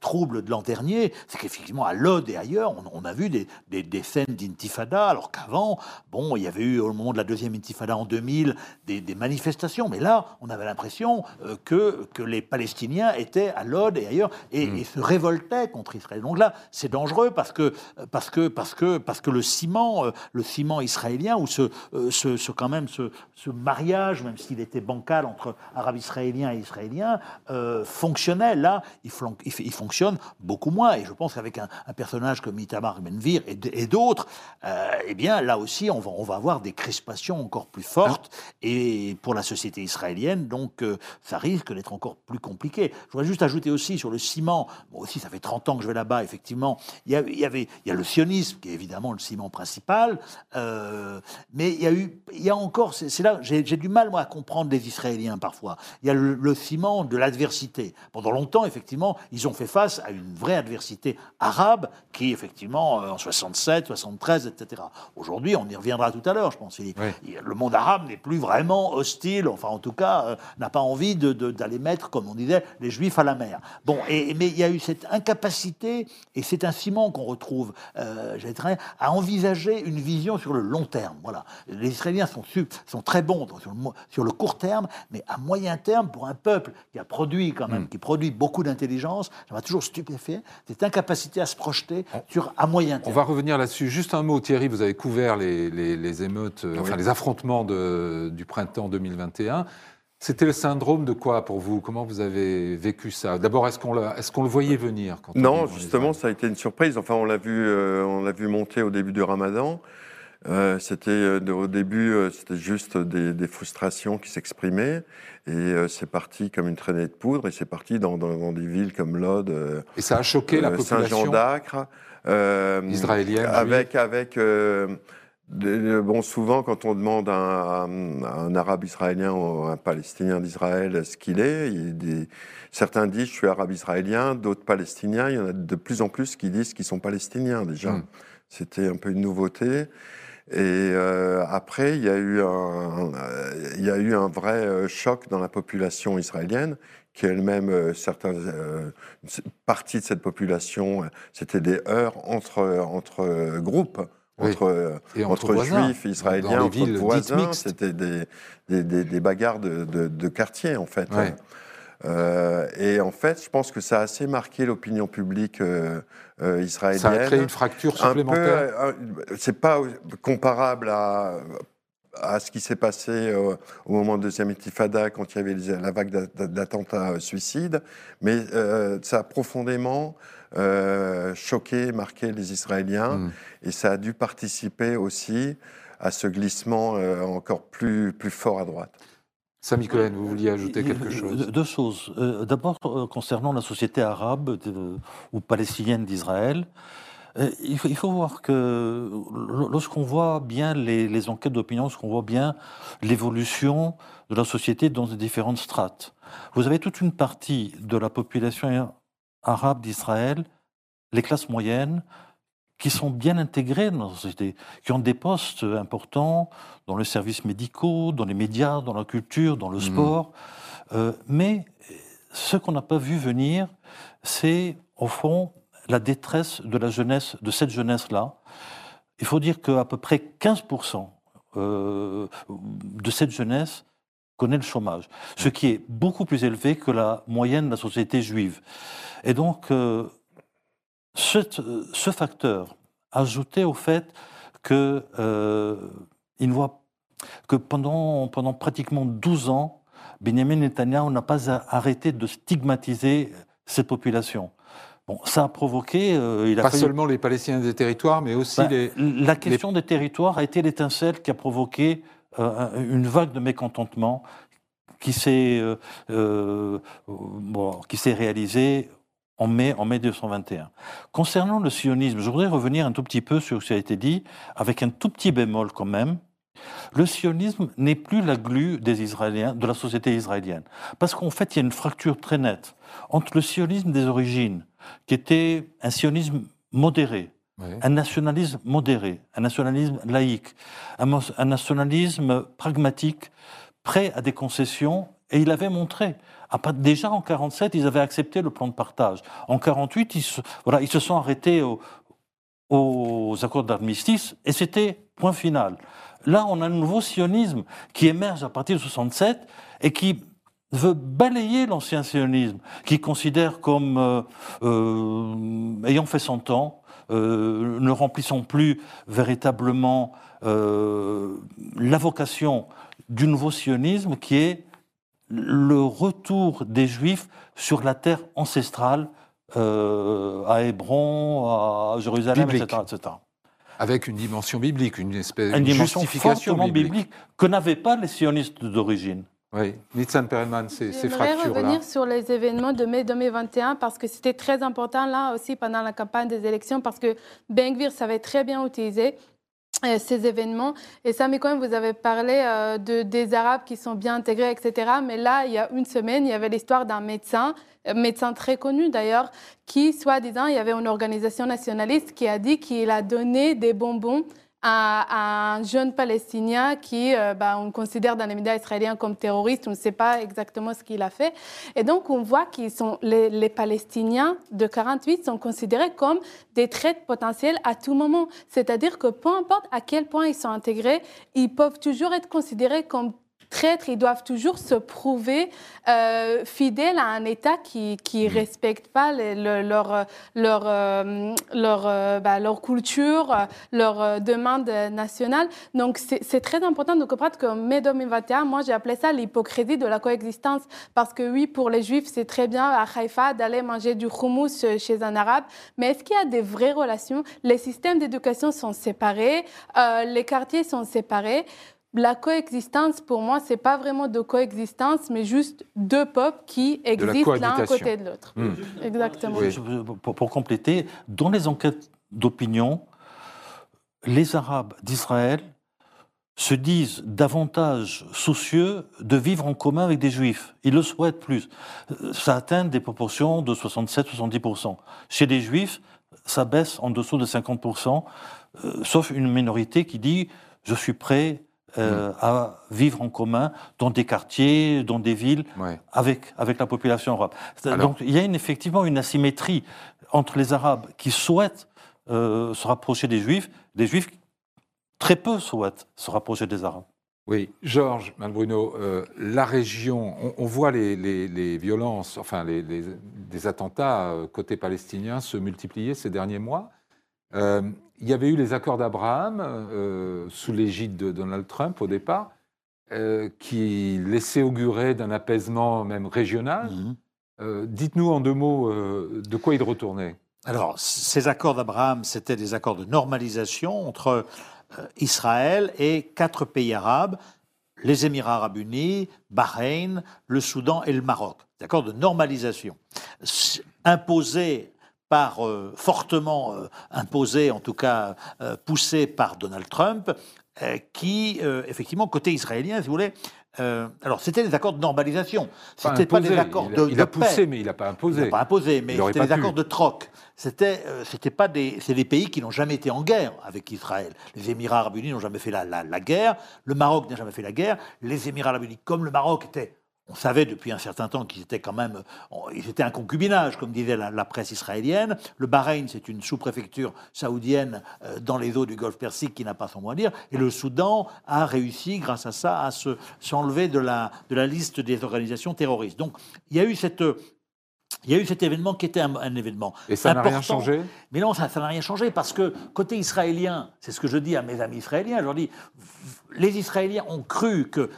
troubles de l'an dernier, c'est qu'effectivement à Lod et ailleurs, on, on a vu des, scènes d'intifada, alors qu'avant, bon, il y avait eu au moment de la deuxième intifada en 2000, des, manifestations. Mais là, on avait l'impression euh, que, que les Palestiniens étaient à Lod et ailleurs et, mm. se révoltaient contre Israël. Donc là, c'est dangereux parce que, parce, que, parce, que, parce que le ciment, euh, le ciment israélien, ou ce, euh, ce, ce quand même ce, ce mariage, même s'il était bancal entre arabes israéliens et israéliens, fonctionnait. Là, il, il, fonctionne beaucoup moins. Et je pense qu'avec un, personnage comme Itamar Benvir et, et d'autres, eh bien, là aussi, on va, on va avoir des crispations encore plus fortes et pour la société israélienne, donc euh, ça risque d'être encore plus compliqué. Je voudrais juste ajouter aussi sur le ciment, moi aussi ça fait 30 ans que je vais là-bas, effectivement, il y, avait, il y a le sionisme qui est évidemment le ciment principal, euh, mais il y a eu, il y a encore, c'est là, j'ai du mal moi à comprendre les Israéliens parfois. Il y a le, ciment de l'adversité. Pendant longtemps, effectivement, ils ont fait face à une vraie adversité arabe qui, effectivement, euh, en 67, 73, etc. Aujourd'hui, on y reviendra tout à l'heure, je pense. Le monde arabe n'est plus vraiment hostile, enfin en tout cas, euh, n'a pas envie d'aller mettre, comme on disait, les Juifs à la mer. Bon, et, mais il y a eu cette incapacité, et c'est un ciment qu'on retrouve, euh, à envisager une vision sur le long terme. Voilà. Les Israéliens sont, sont très bons sur le, sur le, court terme, mais à moyen terme, pour un peuple qui a produit quand même, hmm. qui produit beaucoup d'intelligence, ça m'a toujours stupéfait, cette incapacité à se projeter sur à moyen terme. On va revenir là-dessus. Juste un mot, Thierry, vous avez couvert les, les, émeutes, euh, enfin les affrontements de du printemps 2021. C'était le syndrome de quoi pour vous? Comment vous avez vécu ça? D'abord, est-ce qu'on est qu'on le voyait venir Non, justement, ça a été une surprise. Enfin, on l'a vu, euh, on l'a vu monter au début du Ramadan. Euh, c'était euh, au début, c'était juste des, frustrations qui s'exprimaient, et c'est parti comme une traînée de poudre, et c'est parti dans, dans, des villes comme Lod. et ça a choqué la population? Saint-Jean d'Acre, israélienne, avec avec Bon, souvent, quand on demande à un, arabe israélien ou un palestinien d'Israël ce qu'il est, certains disent je suis arabe israélien, d'autres palestiniens. Il y en a de plus en plus qui disent qu'ils sont palestiniens déjà. Hmm. C'était un peu une nouveauté. Et euh, après, il y, a eu un, il y a eu un vrai euh, choc dans la population israélienne, qui elle-même, euh, certaines parties de cette population, c'était des heurts entre, entre groupes entre, entre, juifs israéliens, entre voisins. C'était des, des, des, bagarres de, de, quartier, en fait. Euh, et en fait, je pense que ça a assez marqué l'opinion publique euh, euh, israélienne. Ça a créé une fracture supplémentaire. C'est pas comparable à, à ce qui s'est passé au moment de deuxième intifada quand il y avait la vague d'attentats suicides, mais ça a profondément euh, choqué, marqué les Israéliens, hmm. et ça a dû participer aussi à ce glissement euh, encore plus, plus fort à droite. Samy Cohen, vous vouliez ajouter quelque chose? Deux choses. Euh, d'abord, concernant la société arabe ou palestinienne d'Israël, il faut, il faut, voir que lorsqu'on voit bien les, les enquêtes d'opinion, lorsqu'on voit bien l'évolution de la société dans les différentes strates, vous avez toute une partie de la population arabes d'Israël, les classes moyennes, qui sont bien intégrées dans la société, qui ont des postes importants dans les services médicaux, dans les médias, dans la culture, dans le mmh. sport. Euh, mais ce qu'on n'a pas vu venir, c'est au fond la détresse de la jeunesse, de cette jeunesse-là. Il faut dire qu'à peu près 15% euh, de cette jeunesse connaît le chômage, ce qui est beaucoup plus élevé que la moyenne de la société juive. Et donc, euh, ce, facteur, ajouté au fait que, euh, il voit que pendant, pendant pratiquement 12 ans, Benjamin Netanyahu n'a pas arrêté de stigmatiser cette population. Bon, ça a provoqué. Euh, il a pas seulement les Palestiniens des territoires, mais aussi ben, les. La question des territoires a été l'étincelle qui a provoqué euh, une vague de mécontentement qui s'est euh, euh, bon, qui s'est réalisée en mai, en mai 221. Concernant le sionisme, je voudrais revenir un tout petit peu sur ce qui a été dit, avec un tout petit bémol quand même. Le sionisme n'est plus la glu des Israéliens, de la société israélienne. Parce qu'en fait, il y a une fracture très nette entre le sionisme des origines, qui était un sionisme modéré, un nationalisme modéré, un nationalisme laïque, un, nationalisme pragmatique, prêt à des concessions, et il avait montré. Déjà en 47, ils avaient accepté le plan de partage. En 48, ils se, voilà, ils se sont arrêtés aux accords d'armistice, et c'était point final. Là, on a un nouveau sionisme qui émerge à partir de 67 et qui veut balayer l'ancien sionisme, qui considère comme euh, euh, ayant fait son temps, euh, ne remplissant plus véritablement la vocation du nouveau sionisme qui est le retour des Juifs sur la terre ancestrale, à Hébron, à Jérusalem, etc., Avec une dimension biblique, une espèce de justification biblique. biblique que n'avaient pas les sionistes d'origine. Oui, Nitzan Perelman, ces, ces fractures-là. Je revenir sur les événements de mai 2021 parce que c'était très important là aussi pendant la campagne des élections parce que Ben savait très bien utiliser euh, ces événements. Et ça, quand même, vous avez parlé euh, de, des Arabes qui sont bien intégrés, etc. Mais là, il y a une semaine, il y avait l'histoire d'un médecin, euh, médecin très connu d'ailleurs, qui, soi-disant, il y avait une organisation nationaliste qui a dit qu'il a donné des bonbons à, un jeune Palestinien qui, euh, bah, on considère dans les médias israéliens comme terroriste, on ne sait pas exactement ce qu'il a fait. Et donc, on voit qu'ils sont, les, les, Palestiniens de 48 sont considérés comme des traites potentiels à tout moment. C'est-à-dire que peu importe à quel point ils sont intégrés, ils peuvent toujours être considérés comme traîtres, ils doivent toujours se prouver euh, fidèles à un État qui ne mm. respecte pas leur, leur, euh, leur, euh, bah, leur culture, leur demande nationale. Donc, c'est très important de comprendre qu'en mai 2021, moi, j'ai appelé ça l'hypocrisie de la coexistence. Parce que oui, pour les Juifs, c'est très bien à Haïfa d'aller manger du houmous chez un Arabe. Mais est-ce qu'il y a des vraies relations? Les systèmes d'éducation sont séparés, les quartiers sont séparés la coexistence, pour moi, c'est pas vraiment de coexistence, mais juste deux peuples qui existent l'un à côté de l'autre. Hmm. Exactement. Pour, compléter, dans les enquêtes d'opinion, les Arabes d'Israël se disent davantage soucieux de vivre en commun avec des Juifs. Ils le souhaitent plus. Ça atteint des proportions de 67-70%. Chez les Juifs, ça baisse en dessous de 50%, euh, sauf une minorité qui dit je suis prêt euh, mm. à vivre en commun dans des quartiers, dans des villes, avec, avec la population arabe. Donc il y a effectivement une asymétrie entre les Arabes qui souhaitent euh, se rapprocher des Juifs, des Juifs très peu souhaitent se rapprocher des Arabes. Oui, Georges Malbruno, euh, la région, on, voit les, violences, enfin les, des attentats côté palestinien se multiplier ces derniers mois. Il y avait eu les accords d'Abraham sous l'égide de Donald Trump au départ. Euh, qui laissait augurer d'un apaisement même régional. Mhm. Euh, dites-nous en deux mots euh, de quoi il retournait. Alors, ces accords d'Abraham, c'était des accords de normalisation entre Israël et quatre pays arabes, les Émirats arabes unis, Bahreïn, le Soudan et le Maroc. Des accords de normalisation imposés par fortement imposés, en tout cas poussés par Donald Trump, euh, qui, euh, effectivement, côté israélien, si vous voulez, euh, alors, c'était des accords de normalisation. C'était pas des accords il a, de, il a poussé, mais il n'a pas imposé. Il n'a pas imposé, mais c'était des accords de troc. C'était, c'était pas des, c'est des pays qui n'ont jamais été en guerre avec Israël. Les Émirats Arabes Unis n'ont jamais fait la, la, la guerre. Le Maroc n'a jamais fait la guerre. Les Émirats Arabes Unis, comme le Maroc, étaient on savait depuis un certain temps qu'ils étaient quand même, ils étaient un concubinage, comme disait la, presse israélienne. Le Bahreïn, c'est une sous-préfecture saoudienne euh, dans les eaux du Golfe Persique qui n'a pas son mot à dire. Et le Soudan a réussi, grâce à ça, à se s'enlever de la, de la liste des organisations terroristes. Donc, il y a eu cette il y a eu cet événement qui était un, événement. Et ça n'a rien changé? Mais non, ça n'a rien changé parce que côté israélien, c'est ce que je dis à mes amis israéliens, je leur dis, les Israéliens ont cru que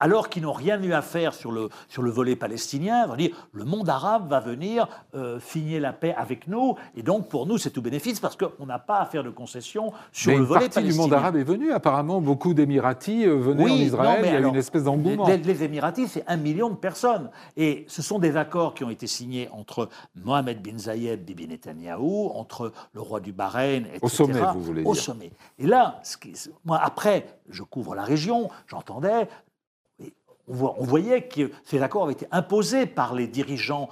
alors qu'ils n'ont rien eu à faire sur le, sur le volet palestinien, va dire le monde arabe va venir euh, signer la paix avec nous, et donc pour nous c'est tout bénéfice parce qu'on n'a pas à faire de concessions sur le volet palestinien. Une partie du monde arabe est venue, apparemment beaucoup d'Émiratis euh, venaient en Israël, il y a une espèce d'engouement. Les, les, Émiratis, c'est un million de personnes, et ce sont des accords qui ont été signés entre Mohamed bin Zayed, Bibi Netanyahou, entre le roi du Bahreïn, etc. Au sommet, vous voulez dire. Au sommet. Et là, ce qui, moi après, je couvre la région, j'entendais on voyait que ces accords avaient été imposés par les dirigeants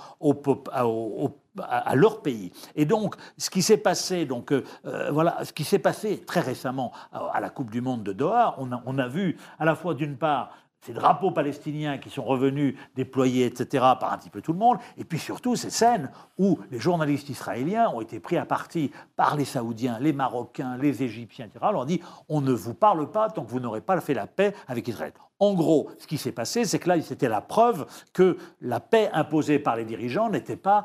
à, leur pays. Et donc, ce qui s'est passé, donc euh, voilà, ce qui s'est passé très récemment à, la Coupe du Monde de Doha, on a, vu à la fois d'une part ces drapeaux palestiniens qui sont revenus déployés, etc., par un petit peu tout le monde, et puis surtout ces scènes où les journalistes israéliens ont été pris à partie par les Saoudiens, les Marocains, les Égyptiens, etc., leur dit on ne vous parle pas tant que vous n'aurez pas fait la paix avec Israël. En gros, ce qui s'est passé, c'est que là, c'était la preuve que la paix imposée par les dirigeants n'était pas,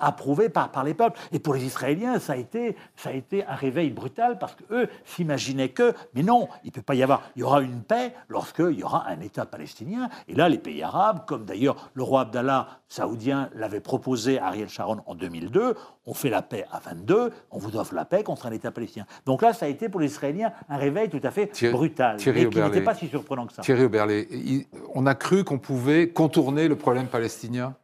approuvée par, par les peuples. Et pour les Israéliens, ça a été, ça a été un réveil brutal parce qu'eux s'imaginaient que, mais non, il ne peut pas y avoir, il y aura une paix lorsqu'il y aura un État palestinien. Et là, les pays arabes, comme d'ailleurs le roi Abdallah saoudien l'avait proposé à Ariel Sharon en 2002, on fait la paix à 22, on vous offre la paix contre un État palestinien. Donc là, ça a été pour les Israéliens un réveil tout à fait brutal, Thierry et qui n'était pas si surprenant que ça. Thierry Oberlé, on a cru qu'on pouvait contourner le problème palestinien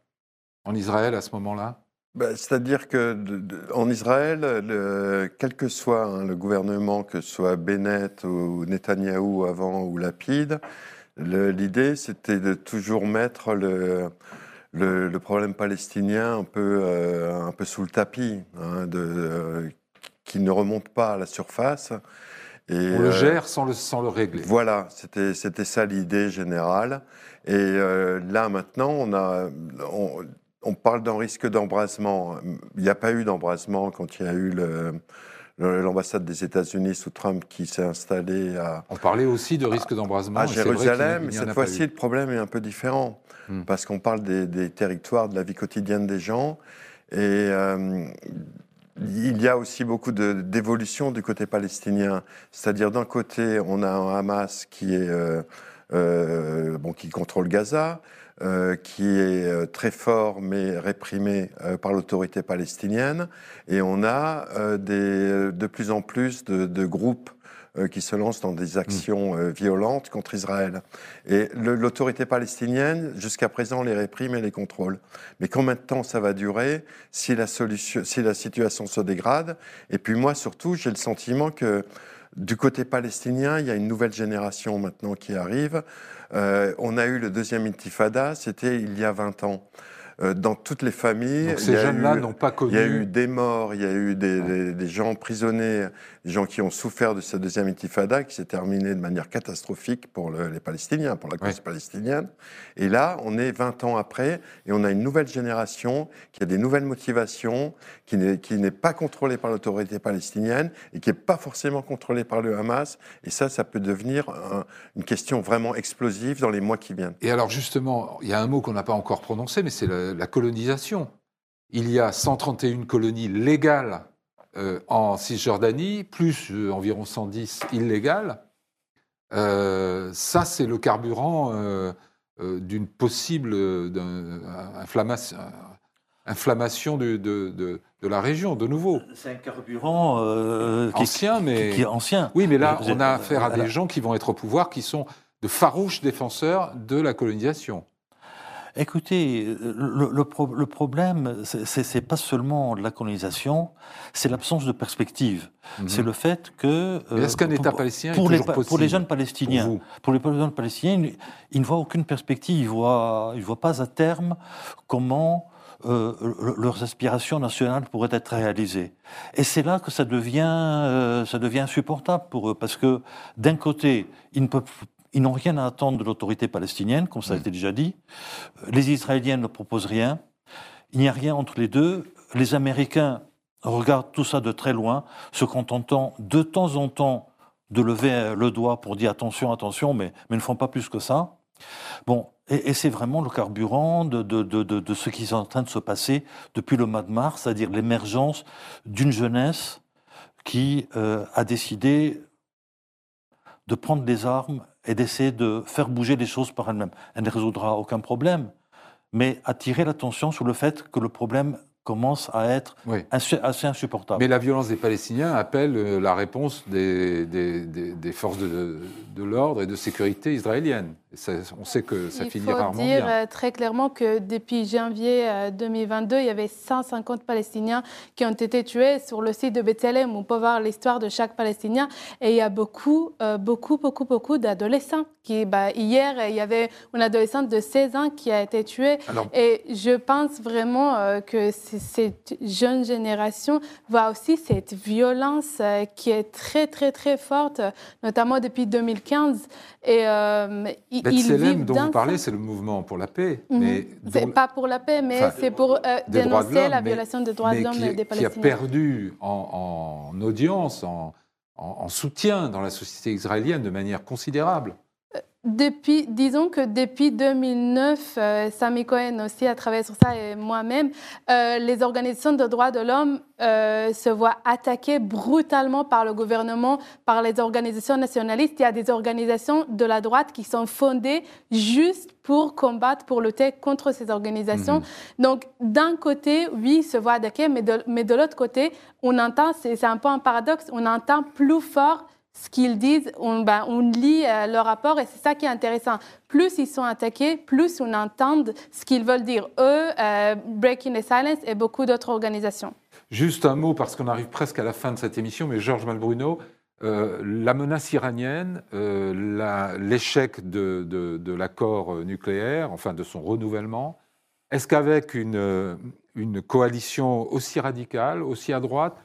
en Israël à ce moment-là? Bah, C'est-à-dire que en Israël, quel que soit hein, le gouvernement, que ce soit Bennett ou Netanyahou avant ou Lapide, l'idée c'était de toujours mettre le, le, problème palestinien un peu, euh, un peu sous le tapis, hein, de, euh, qui ne remonte pas à la surface. Et, on le euh, gère sans le, sans le régler. Voilà, c'était ça l'idée générale. Et là, maintenant, on, a, on, parle d'un risque d'embrasement. Il n'y a pas eu d'embrasement quand il y a eu le, l'ambassade des États-Unis sous Trump qui s'est installée à. On parlait aussi de risque d'embrasement à Jérusalem. mais cette fois-ci, le problème est un peu différent. Hmm. parce qu'on parle des, territoires, de la vie quotidienne des gens. Et euh, il y a aussi beaucoup d'évolution du côté palestinien. C'est-à-dire, d'un côté, on a un Hamas qui, est, euh, euh, bon, qui contrôle Gaza, qui est très fort mais réprimé par l'autorité palestinienne. Et on a des, de plus en plus de, de groupes qui se lancent dans des actions mm. violentes contre Israël. Et l'autorité palestinienne, jusqu'à présent, les réprime et les contrôle. Mais combien de temps ça va durer si la, solution, si la situation se dégrade? Et puis moi, surtout, j'ai le sentiment que du côté palestinien, il y a une nouvelle génération maintenant qui arrive. Euh, on a eu le deuxième intifada, c'était il y a 20 ans. Euh, dans toutes les familles. ces jeunes-là n'ont pas connu. Il y a eu des morts, il y a eu des, des, gens emprisonnés, des gens qui ont souffert de cette deuxième intifada qui s'est terminée de manière catastrophique pour les Palestiniens, pour la cause palestinienne. Et là, on est 20 ans après et on a une nouvelle génération qui a des nouvelles motivations, qui n'est pas contrôlée par l'autorité palestinienne et qui n'est pas forcément contrôlée par le Hamas. Et ça, ça peut devenir une question vraiment explosive dans les mois qui viennent. Et alors justement, il y a un mot qu'on n'a pas encore prononcé, mais c'est la colonisation. Il y a 131 colonies légales euh, en Cisjordanie, plus euh, environ 110 illégales. Euh, ça, c'est le carburant d'une possible inflammation, de, de, la région, de nouveau. C'est un carburant ancien, mais qui est ancien. Oui, mais là, on a affaire à des gens qui vont être au pouvoir, qui sont de farouches défenseurs de la colonisation. Écoutez, le, le, problème, ce n'est pas seulement la colonisation, c'est l'absence de perspective. Mhm. C'est le fait que... Est-ce qu'un État palestinien pour, est les, pour les jeunes Palestiniens, pour, les jeunes Palestiniens, ils, ne voient aucune perspective, ils ne voient, ils voient pas à terme comment euh, leurs aspirations nationales pourraient être réalisées. Et c'est là que ça devient, euh, ça devient insupportable pour eux, parce que d'un côté, ils ne peuvent ils n'ont rien à attendre de l'autorité palestinienne, comme ça a mm. été déjà dit. Les Israéliens ne proposent rien. Il n'y a rien entre les deux. Les Américains regardent tout ça de très loin, se contentant de temps en temps de lever le doigt pour dire attention, attention, mais, mais ne font pas plus que ça. Bon, et, c'est vraiment le carburant de, de, de, de, ce qui est en train de se passer depuis le mois de mars, c'est-à-dire l'émergence d'une jeunesse qui euh, a décidé de prendre des armes et d'essayer de faire bouger les choses par elle-même. Elle ne résoudra aucun problème, mais attirer l'attention sur le fait que le problème commence à être assez insupportable. Mais la violence des Palestiniens appelle euh, la réponse des, des, forces de, de l'ordre et de sécurité israéliennes. on sait que ça finira rarement bien. Il faut dire euh, très clairement que depuis janvier 2022, euh, il y avait 150 Palestiniens qui ont été tués sur le site de Bethléem. On peut voir l'histoire de chaque Palestinien. Et il y a beaucoup, beaucoup, beaucoup, beaucoup d'adolescents. Qui, bah, hier, il y avait une adolescente de 16 ans qui a été tuée. et je pense vraiment que cette jeune génération voit aussi cette violence qui est très, très, très forte, notamment depuis 2015 et euh, ils dont vous parlez, c'est le mouvement pour la paix. Mhm. mais C'est pas pour la paix, mais c'est pour euh, dénoncer la violation des droits de l'homme des Palestiniens. Qui a perdu en, audience, en soutien dans la société israélienne de manière considérable. Depuis, disons que depuis 2009, euh, Sami Cohen aussi a travaillé sur ça et moi-même, euh, les organisations de droits de l'homme euh, se voient attaquées brutalement par le gouvernement, par les organisations nationalistes. Il y a des organisations de la droite qui sont fondées juste pour combattre, pour lutter contre ces organisations. Mhm. Donc, d'un côté, oui, se voient attaquées, mais de, mais de l'autre côté, on entend, c'est un peu un paradoxe, on entend plus fort ce qu'ils disent, on, ben, lit euh, leur rapport et c'est ça qui est intéressant. Plus ils sont attaqués, plus on entend ce qu'ils veulent dire. Eux, euh, Breaking the Silence et beaucoup d'autres organisations. Juste un mot, parce qu'on arrive presque à la fin de cette émission, mais Georges Malbruno, euh, la menace iranienne, l'échec de, l'accord nucléaire, enfin de son renouvellement, est-ce qu'avec une coalition aussi radicale, aussi à droite,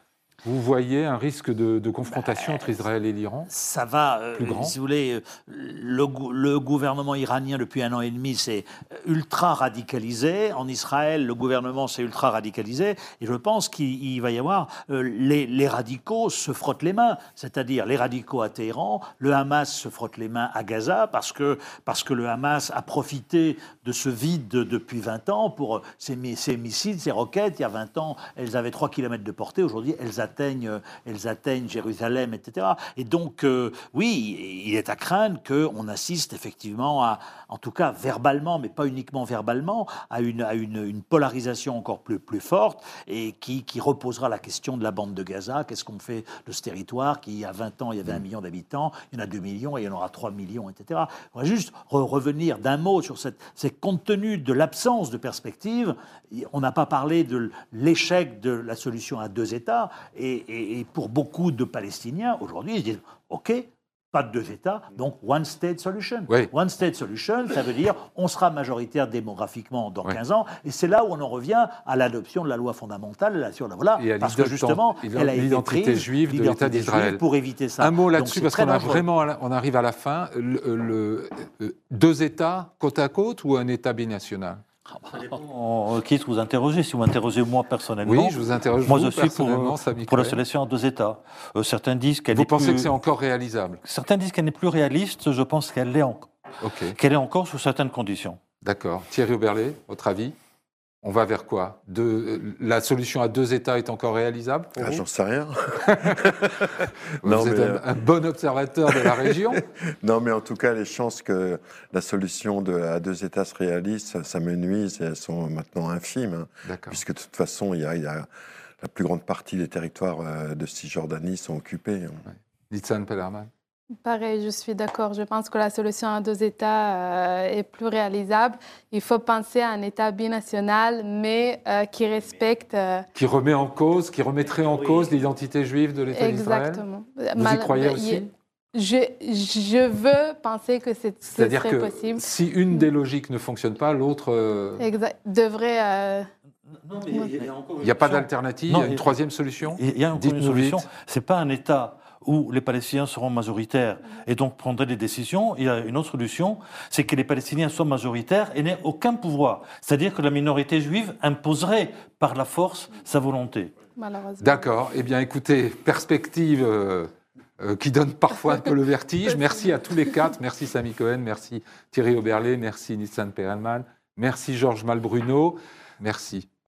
vous voyez un risque de, confrontation bah, entre Israël et l'Iran Ça va, euh, plus grand. si vous voulez, le, le, gouvernement iranien depuis un an et demi s'est ultra radicalisé. En Israël, le gouvernement s'est ultra radicalisé. Et je pense qu'il va y avoir euh, les, les, radicaux se frottent les mains, c'est-à-dire les radicaux à Téhéran, le Hamas se frotte les mains à Gaza parce que, parce que le Hamas a profité de ce vide depuis 20 ans pour ses, ses missiles, ses roquettes. Il y a 20 ans, elles avaient 3 km de portée. Aujourd'hui, elles atteignent, elles atteignent Jérusalem, etc. Et donc, euh, oui, il est à craindre qu'on assiste effectivement à, en tout cas verbalement, mais pas uniquement verbalement, à une, à une, polarisation encore plus, plus forte et qui, qui, reposera la question de la bande de Gaza. Qu'est-ce qu'on fait de ce territoire qui, il y a 20 ans, il y avait un million d'habitants, il y en a 2 millions et il y en aura 3 millions, etc. On va juste revenir d'un mot sur cette, ces compte tenu de l'absence de perspective. On n'a pas parlé de l'échec de la solution à deux États. Et, et pour beaucoup de Palestiniens, aujourd'hui, ils disent OK, pas de deux États, donc one state solution. One state solution, ça veut dire on sera majoritaire démographiquement dans 15 ans, et c'est là où on en revient à l'adoption de la loi fondamentale sur la voilà, et parce que justement, elle a l'identité juive de l'État d'Israël pour éviter ça. Un mot là-dessus parce qu'on vraiment, on arrive à la fin. le, euh, deux États côte à côte ou un État binational? Qui vous interrogez. Si vous m'interrogez moi personnellement, oui, je vous interroge moi je suis pour, pour la solution à deux États. Euh, certains disent qu'elle Vous pensez que c'est encore réalisable? Certains disent qu'elle n'est plus réaliste. Je pense qu'elle l'est encore. Qu'elle est encore sous certaines conditions. D'accord. Thierry Oberlé, votre avis? On va vers quoi? La solution à deux États est encore réalisable ah, J'en sais rien. vous êtes euh, un, bon observateur de la région? non, mais en tout cas, les chances que la solution de, à deux États se réalise, ça, me nuise et elles sont maintenant infimes. Hein. puisque de toute façon, il y, a, la plus grande partie des territoires euh, de Cisjordanie sont occupés. Hein. Ouais. Pellerman Pareil, je suis d'accord. Je pense que la solution à deux États euh, est plus réalisable. Il faut penser à un État binational, mais euh, qui respecte. Euh, qui remet en cause, qui remettrait en cause l'identité juive de l'État d'Israël? Exactement. Vous y croyez aussi? je, je, veux penser que c'est C'est-à-dire que si une des logiques ne fonctionne pas, l'autre devrait. il n'y a, pas d'alternative, il y a une troisième solution? Il y a une solution. C'est pas un État où les Palestiniens seront majoritaires et donc prendraient des décisions. Il y a une autre solution, c'est que les Palestiniens soient majoritaires et n'aient aucun pouvoir. C'est-à-dire que la minorité juive imposerait par la force sa volonté. D'accord. Eh bien, écoutez, perspective euh, euh, qui donne parfois un peu le vertige. Merci à tous les quatre. Merci Samy Cohen, merci Thierry Oberlé, merci Nissan Perelman, merci Georges Malbruno. Merci.